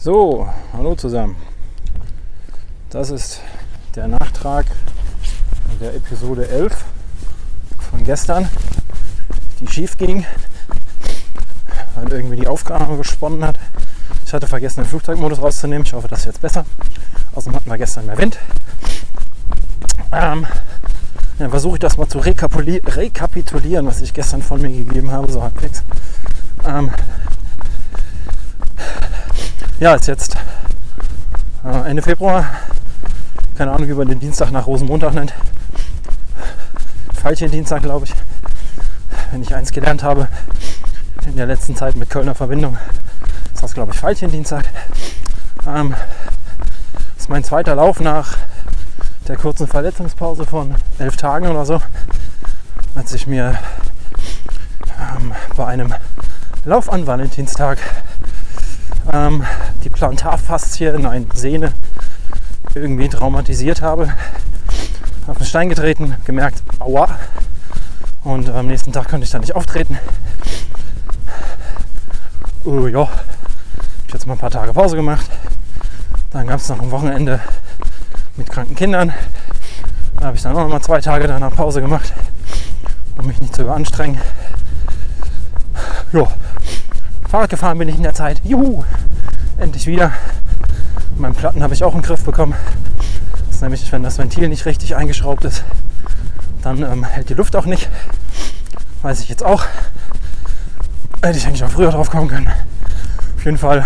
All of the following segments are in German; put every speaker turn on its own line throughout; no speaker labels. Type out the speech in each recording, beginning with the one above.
So, hallo zusammen. Das ist der Nachtrag der Episode 11 von gestern, die schief ging, weil irgendwie die Aufgabe gesponnen hat. Ich hatte vergessen, den Flugzeugmodus rauszunehmen. Ich hoffe, das ist jetzt besser. Außerdem hatten wir gestern mehr Wind. Ähm, dann versuche ich das mal zu rekapitulieren, was ich gestern von mir gegeben habe, so halbwegs. Ähm, ja, ist jetzt äh, Ende Februar. Keine Ahnung, wie man den Dienstag nach Rosenmontag nennt. Dienstag, glaube ich. Wenn ich eins gelernt habe in der letzten Zeit mit Kölner Verbindung, ist das, glaube ich, Dienstag. Ähm, das ist mein zweiter Lauf nach der kurzen Verletzungspause von elf Tagen oder so, als ich mir ähm, bei einem Lauf an Valentinstag ähm, die Plantarfaszie, nein, Sehne irgendwie traumatisiert habe. Auf den Stein getreten, gemerkt, aua. Und am nächsten Tag konnte ich da nicht auftreten. Uh, ja, habe jetzt mal ein paar Tage Pause gemacht. Dann gab es noch ein Wochenende mit kranken Kindern. Da habe ich dann auch noch mal zwei Tage danach Pause gemacht, um mich nicht zu überanstrengen. Ja, Fahrrad gefahren bin ich in der Zeit. Juhu! Endlich wieder. Meinen Platten habe ich auch den Griff bekommen. Das ist nämlich, wenn das Ventil nicht richtig eingeschraubt ist, dann ähm, hält die Luft auch nicht. Weiß ich jetzt auch. Hätte ich eigentlich auch früher drauf kommen können. Auf jeden Fall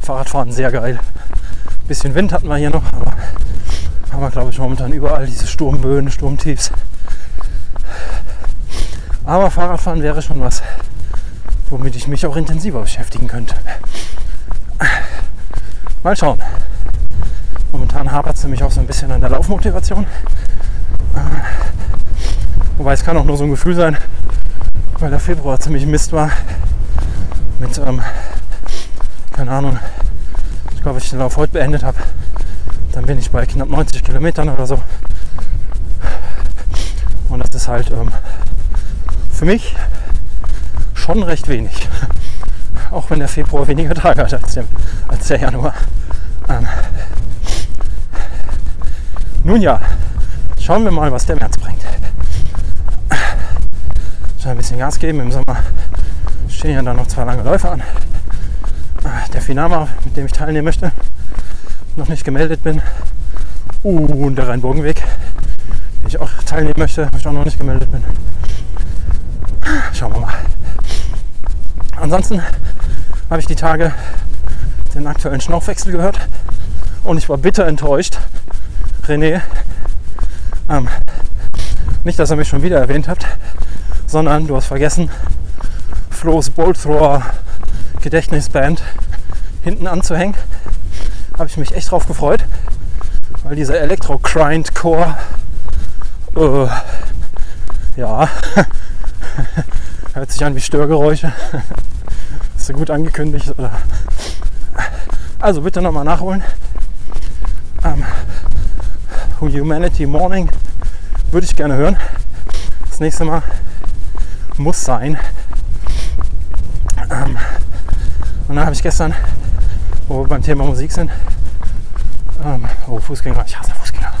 Fahrradfahren sehr geil. Bisschen Wind hatten wir hier noch, aber haben wir glaube ich momentan überall diese Sturmböen, Sturmtiefs. Aber Fahrradfahren wäre schon was womit ich mich auch intensiver beschäftigen könnte. Mal schauen. Momentan hapert es nämlich auch so ein bisschen an der Laufmotivation. Wobei es kann auch nur so ein Gefühl sein, weil der Februar ziemlich Mist war. Mit, ähm, keine Ahnung, ich glaube, ich den Lauf heute beendet habe. Dann bin ich bei knapp 90 Kilometern oder so. Und das ist halt ähm, für mich schon recht wenig. Auch wenn der Februar weniger Tage hat als der, als der Januar. Ähm, nun ja, schauen wir mal, was der März bringt. Ich ein bisschen Gas geben. Im Sommer stehen ja dann noch zwei lange Läufe an. Der Finama, mit dem ich teilnehmen möchte, noch nicht gemeldet bin. Uh, und der Rheinburgenweg, den ich auch teilnehmen möchte, wo ich auch noch nicht gemeldet bin. Schauen wir mal. Ansonsten habe ich die Tage den aktuellen Schnaufwechsel gehört und ich war bitter enttäuscht. René, ähm, nicht, dass ihr mich schon wieder erwähnt habt, sondern du hast vergessen, Flo's Bolt Thrower Gedächtnisband hinten anzuhängen. Habe ich mich echt drauf gefreut, weil dieser Elektro Grind Core, äh, ja, hört sich an wie Störgeräusche. Ist so gut angekündigt? Oder? Also bitte nochmal nachholen. Ähm, Humanity Morning würde ich gerne hören. Das nächste Mal muss sein. Ähm, und dann habe ich gestern, wo wir beim Thema Musik sind, ähm, oh Fußgänger, ich hasse Fußgänger,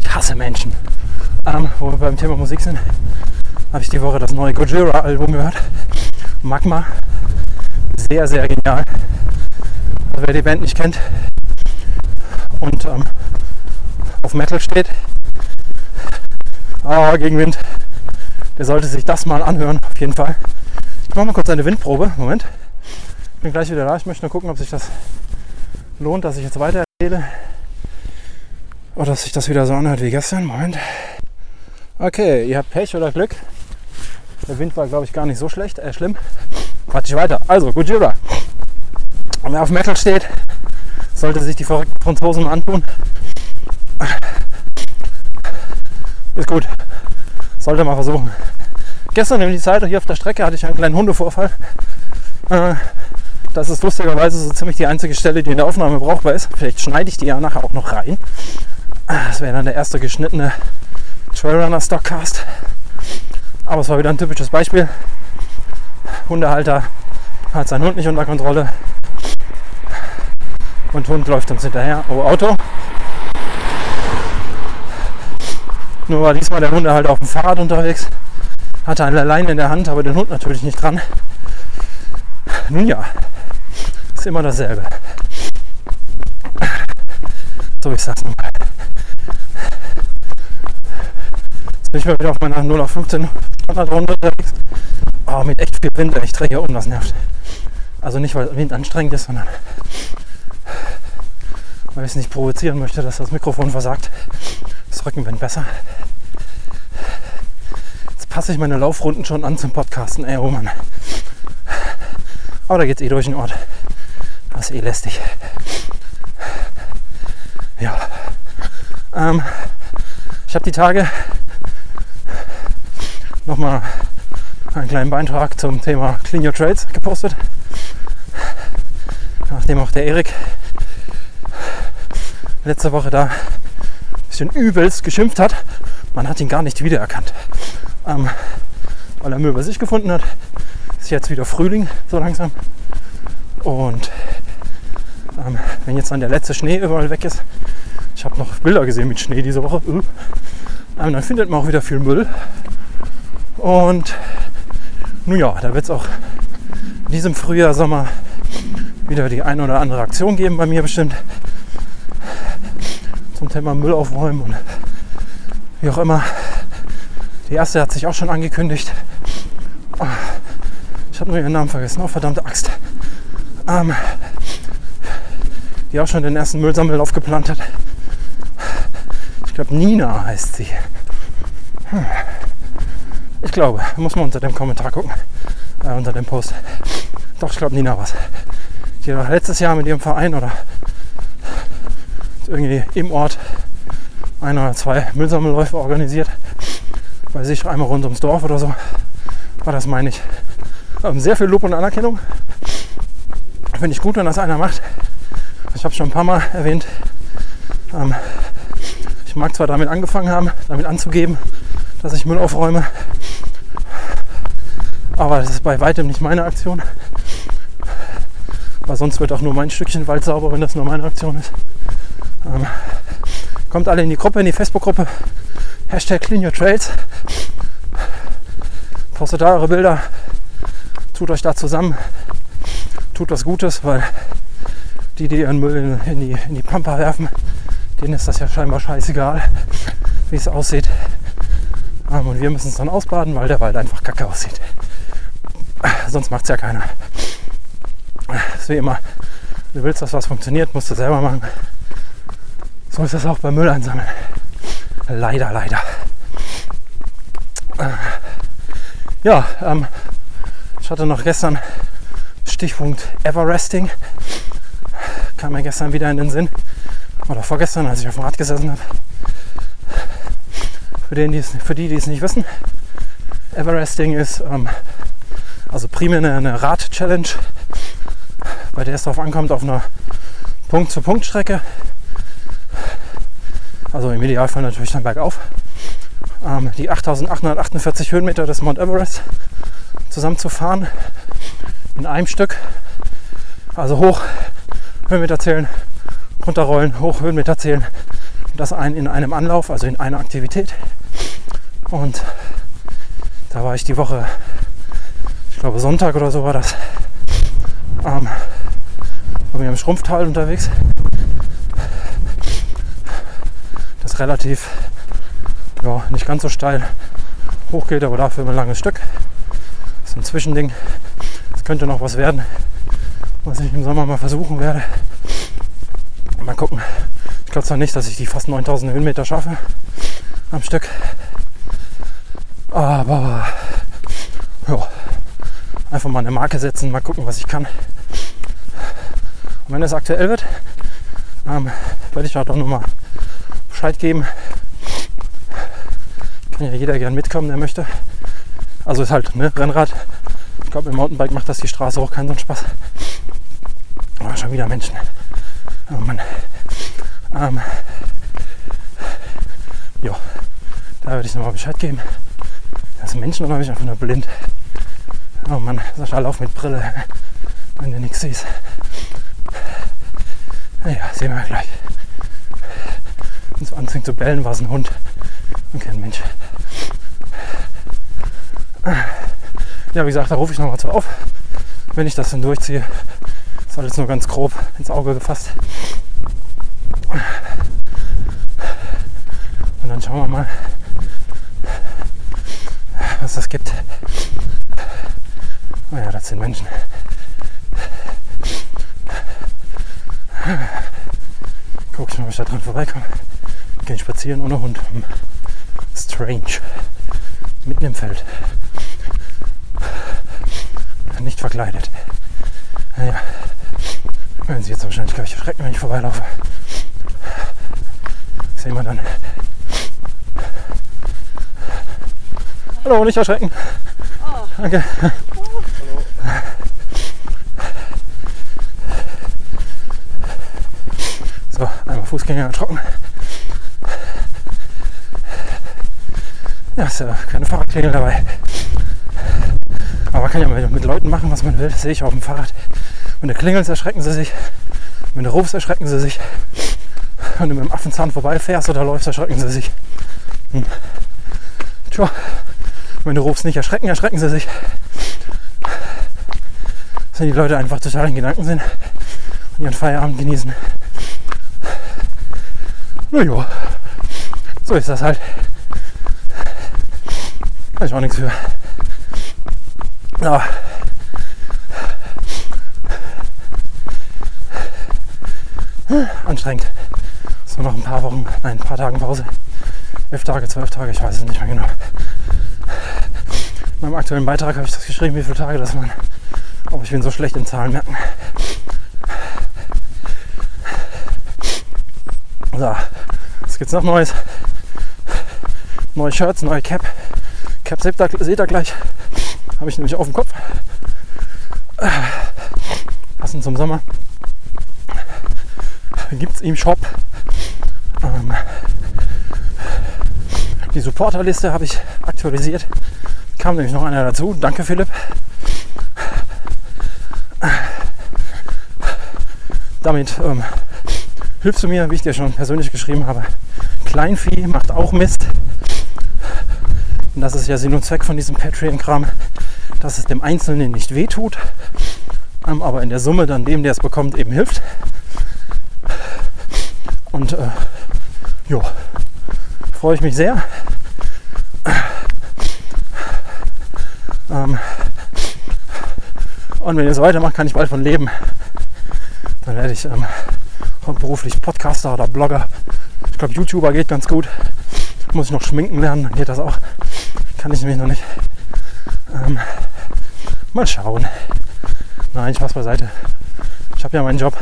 ich hasse Menschen. Ähm, wo wir beim Thema Musik sind, habe ich die Woche das neue Gojira-Album gehört. Magma sehr, sehr genial. Wer die Band nicht kennt und ähm, auf Metal steht, oh, gegen Wind, der sollte sich das mal anhören, auf jeden Fall. Ich mache mal kurz eine Windprobe. Moment. Ich bin gleich wieder da. Ich möchte nur gucken, ob sich das lohnt, dass ich jetzt weiter erzähle. Oder dass sich das wieder so anhört wie gestern. Moment. Okay, ihr habt Pech oder Glück. Der Wind war, glaube ich, gar nicht so schlecht, äh, schlimm. Quatsch ich weiter. Also, Gojira. Wer auf Metal steht, sollte sich die verrückten Franzosen antun. Ist gut. Sollte mal versuchen. Gestern in die Zeit hier auf der Strecke hatte ich einen kleinen Hundevorfall. Äh, das ist lustigerweise so ziemlich die einzige Stelle, die in der Aufnahme brauchbar ist. Vielleicht schneide ich die ja nachher auch noch rein. Das wäre dann der erste geschnittene Trailrunner Stockcast. Aber es war wieder ein typisches Beispiel. Hundehalter hat seinen Hund nicht unter Kontrolle. Und Hund läuft uns hinterher. Oh, Auto. Nur war diesmal der Hund halt auf dem Fahrrad unterwegs, hatte eine Leine in der Hand, aber den Hund natürlich nicht dran. Nun ja, ist immer dasselbe. So ist das nun mal. Jetzt bin ich mal wieder auf meiner 0 auf 15 Standardrunde unterwegs. Oh, mit echt viel Wind, ich drehe hier um, das nervt. Also nicht, weil Wind anstrengend ist, sondern weil ich es nicht provozieren möchte, dass das Mikrofon versagt. Das Rückenwind besser. Jetzt passe ich meine Laufrunden schon an zum Podcasten. Ey, oh Mann. Aber da geht es eh durch den Ort. Das ist eh lästig. Ja. Ähm, ich habe die Tage nochmal einen kleinen Beitrag zum Thema Clean Your Trades gepostet. Nachdem auch der Erik letzte Woche da ein bisschen übelst geschimpft hat. Man hat ihn gar nicht wiedererkannt. Ähm, weil er Müll bei sich gefunden hat. Ist jetzt wieder Frühling, so langsam. Und ähm, wenn jetzt dann der letzte Schnee überall weg ist, ich habe noch Bilder gesehen mit Schnee diese Woche, äh, ähm, dann findet man auch wieder viel Müll. Und nun ja, da wird es auch in diesem Frühjahr, Sommer wieder die eine oder andere Aktion geben bei mir bestimmt zum Thema Müll aufräumen und wie auch immer. Die erste hat sich auch schon angekündigt. Ich habe nur ihren Namen vergessen. Oh, verdammte Axt. Ähm, die auch schon den ersten Müllsammellauf geplant hat. Ich glaube, Nina heißt sie. Hm. Ich glaube, muss man unter dem Kommentar gucken. Äh, unter dem Post. Doch, ich glaube, Nina was. Die hat letztes Jahr mit ihrem Verein oder irgendwie im Ort ein oder zwei Müllsammelläufe organisiert. Bei sich einmal rund ums Dorf oder so. War das, meine ich. Ähm, sehr viel Lob und Anerkennung. Finde ich gut, wenn das einer macht. Ich habe schon ein paar Mal erwähnt. Ähm, ich mag zwar damit angefangen haben, damit anzugeben, dass ich Müll aufräume. Aber das ist bei weitem nicht meine Aktion. Weil sonst wird auch nur mein Stückchen Wald sauber, wenn das nur meine Aktion ist. Ähm, kommt alle in die Gruppe, in die Facebook-Gruppe. Hashtag Clean Your Trails. Postet da eure Bilder. Tut euch da zusammen. Tut was Gutes, weil die, die ihren Müll in, die, in die Pampa werfen, denen ist das ja scheinbar scheißegal, wie es aussieht. Ähm, und wir müssen es dann ausbaden, weil der Wald einfach kacke aussieht. Sonst macht es ja keiner. Das ist wie immer. Du willst, dass was funktioniert, musst du selber machen. So ist das auch beim Müll einsammeln. Leider, leider. Ja, ähm, ich hatte noch gestern Stichpunkt Everesting. Kam mir gestern wieder in den Sinn. Oder vorgestern, als ich auf dem Rad gesessen habe. Für, den, für die, die es nicht wissen, Everesting ist ähm, also primär eine, eine Rad-Challenge, bei der es darauf ankommt, auf einer Punkt-zu-Punkt-Strecke also im Idealfall natürlich dann bergauf, ähm, die 8848 Höhenmeter des Mount Everest zusammenzufahren in einem Stück. Also hoch, Höhenmeter zählen, runterrollen, hoch, Höhenmeter zählen. Das ein in einem Anlauf, also in einer Aktivität. Und da war ich die Woche, ich glaube Sonntag oder so war das, ähm, war mir im Schrumpftal unterwegs es relativ, ja, nicht ganz so steil hochgeht, aber dafür ein langes Stück. Das ist ein Zwischending. Das könnte noch was werden, was ich im Sommer mal versuchen werde. Mal gucken. Ich glaube zwar nicht, dass ich die fast 9000 Höhenmeter schaffe am Stück. Aber ja, einfach mal eine Marke setzen, mal gucken, was ich kann. Und wenn es aktuell wird, ähm, werde ich auch noch mal Bescheid geben. Kann ja jeder gern mitkommen, der möchte. Also ist halt ne, Rennrad. Ich glaube, im Mountainbike macht das die Straße auch keinen so Spaß. Aber schon wieder Menschen. Oh Mann. Ähm, ja, da werde ich nochmal Bescheid geben. Das sind Menschen oder bin ich einfach nur blind? Oh Mann, Sascha, lauf mit Brille, wenn du nichts siehst. Naja, sehen wir gleich. Wenn es anfängt zu bellen, war es ein Hund und kein Mensch. Ja, wie gesagt, da rufe ich nochmal zu auf. Wenn ich das dann durchziehe, ist alles nur ganz grob ins Auge gefasst. Und dann schauen wir mal, was das gibt. Naja, oh das sind Menschen. Guck ich mal, ob ich da dran vorbeikomme. Gehen spazieren ohne Hund. Strange. Mitten im Feld. Nicht verkleidet. Naja. Werden Sie jetzt wahrscheinlich gleich erschrecken, wenn ich vorbeilaufe. Sehen wir dann. Hallo, nicht erschrecken. Oh. Danke. So, einmal Fußgänger erschrocken. Ja, ist ja keine Fahrradklingel dabei. Aber man kann ja mit Leuten machen, was man will. Das sehe ich auf dem Fahrrad. Wenn du klingelst, erschrecken sie sich. Wenn du rufst, erschrecken sie sich. Wenn du mit dem Affenzahn vorbeifährst oder läufst, erschrecken sie sich. Hm. Tja, wenn du rufst, nicht erschrecken, erschrecken sie sich. Wenn die Leute einfach total in Gedanken sind und ihren Feierabend genießen. Naja, so ist das halt. Kann ich auch nichts für. Ja. Anstrengend. So noch ein paar Wochen, nein, ein paar Tagen Pause. Elf Tage, zwölf Tage, ich weiß es nicht mehr genau. In meinem aktuellen Beitrag habe ich das geschrieben, wie viele Tage das waren. Aber ich bin so schlecht in Zahlen merken. So, was gibt's noch Neues? Neue Shirts, neue Cap. Cap seht seht ihr gleich. Habe ich nämlich auf dem Kopf. Passend zum Sommer. Gibt es im Shop. Ähm, die Supporterliste habe ich aktualisiert. Kam nämlich noch einer dazu. Danke Philipp. Damit ähm, hilfst du mir, wie ich dir schon persönlich geschrieben habe. Kleinvieh macht auch Mist. Und das ist ja Sinn und Zweck von diesem Patreon-Kram, dass es dem Einzelnen nicht wehtut, ähm, aber in der Summe dann dem, der es bekommt, eben hilft. Und äh, jo, freue ich mich sehr. Ähm, und wenn ihr so weitermacht, kann ich bald von leben. Dann werde ich ähm, beruflich Podcaster oder Blogger. Ich glaube, YouTuber geht ganz gut. Muss ich noch schminken lernen, dann geht das auch. Kann ich nämlich noch nicht. Ähm, mal schauen. Nein, Spaß beiseite. Ich habe ja meinen Job,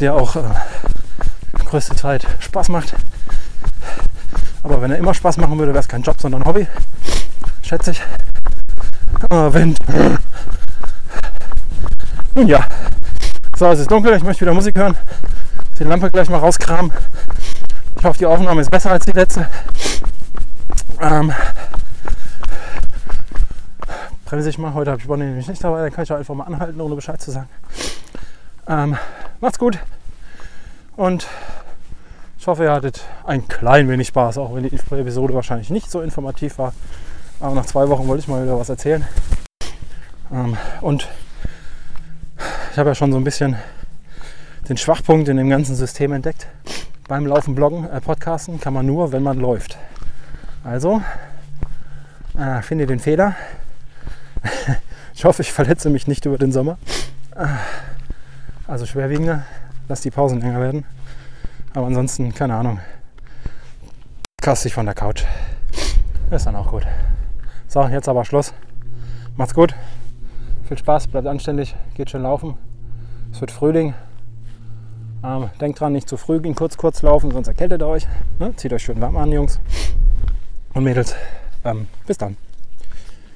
der auch äh, größte Zeit Spaß macht. Aber wenn er immer Spaß machen würde, wäre es kein Job, sondern Hobby. Schätze ich. Oh, Wind. Nun ja. So, es ist dunkel. Ich möchte wieder Musik hören. Die Lampe gleich mal rauskramen. Ich hoffe, die Aufnahme ist besser als die letzte. Ähm, bremse ich mal. Heute habe ich Bonnie nämlich nicht dabei. Dann kann ich auch einfach mal anhalten, ohne Bescheid zu sagen. Ähm, macht's gut. Und ich hoffe, ihr hattet ein klein wenig Spaß, auch wenn die Episode wahrscheinlich nicht so informativ war. Aber nach zwei Wochen wollte ich mal wieder was erzählen. Ähm, und ich habe ja schon so ein bisschen den Schwachpunkt in dem ganzen System entdeckt. Beim Laufen, Bloggen, äh, Podcasten kann man nur, wenn man läuft. Also, äh, finde den Fehler. ich hoffe, ich verletze mich nicht über den Sommer. Äh, also schwerwiegender, lass die Pausen länger werden. Aber ansonsten, keine Ahnung. Kastig von der Couch. Ist dann auch gut. So, jetzt aber Schluss. Macht's gut. Viel Spaß, bleibt anständig, geht schön laufen. Es wird Frühling. Ähm, denkt dran, nicht zu früh gehen, kurz, kurz laufen, sonst erkältet ihr euch. Ne? Zieht euch schön warm an, Jungs und Mädels. Ähm, bis dann.